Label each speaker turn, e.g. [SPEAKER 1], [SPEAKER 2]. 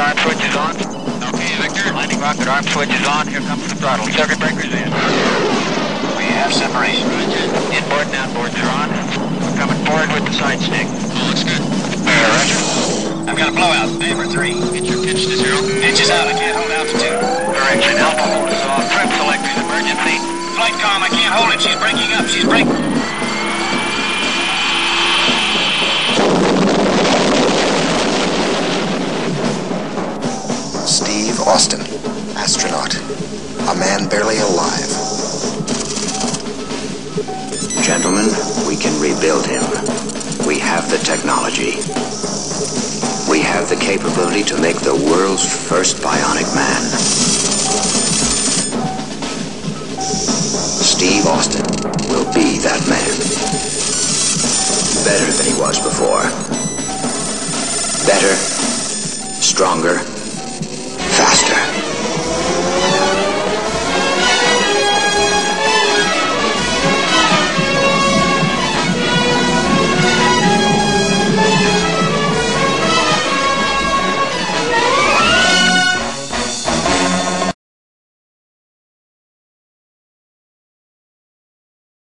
[SPEAKER 1] arm switch is on. Okay, Victor. Landing rocket arm switch is on. Here comes the throttle. Circuit breakers in.
[SPEAKER 2] We have separation. Roger.
[SPEAKER 1] Inboard and outboards are on. We're coming forward with the side stick.
[SPEAKER 3] Looks good.
[SPEAKER 1] Uh, roger.
[SPEAKER 2] I've got a blowout. Number three.
[SPEAKER 3] Get your pitch to zero.
[SPEAKER 2] Pitch is out. I can't hold altitude.
[SPEAKER 1] Direction. Alpha hold is off.
[SPEAKER 4] Steve Austin, astronaut. A man barely alive.
[SPEAKER 5] Gentlemen, we can rebuild him. We have the technology. We have the capability to make the world's first bionic man. Steve Austin will be that man. Better than he was before. Better, stronger,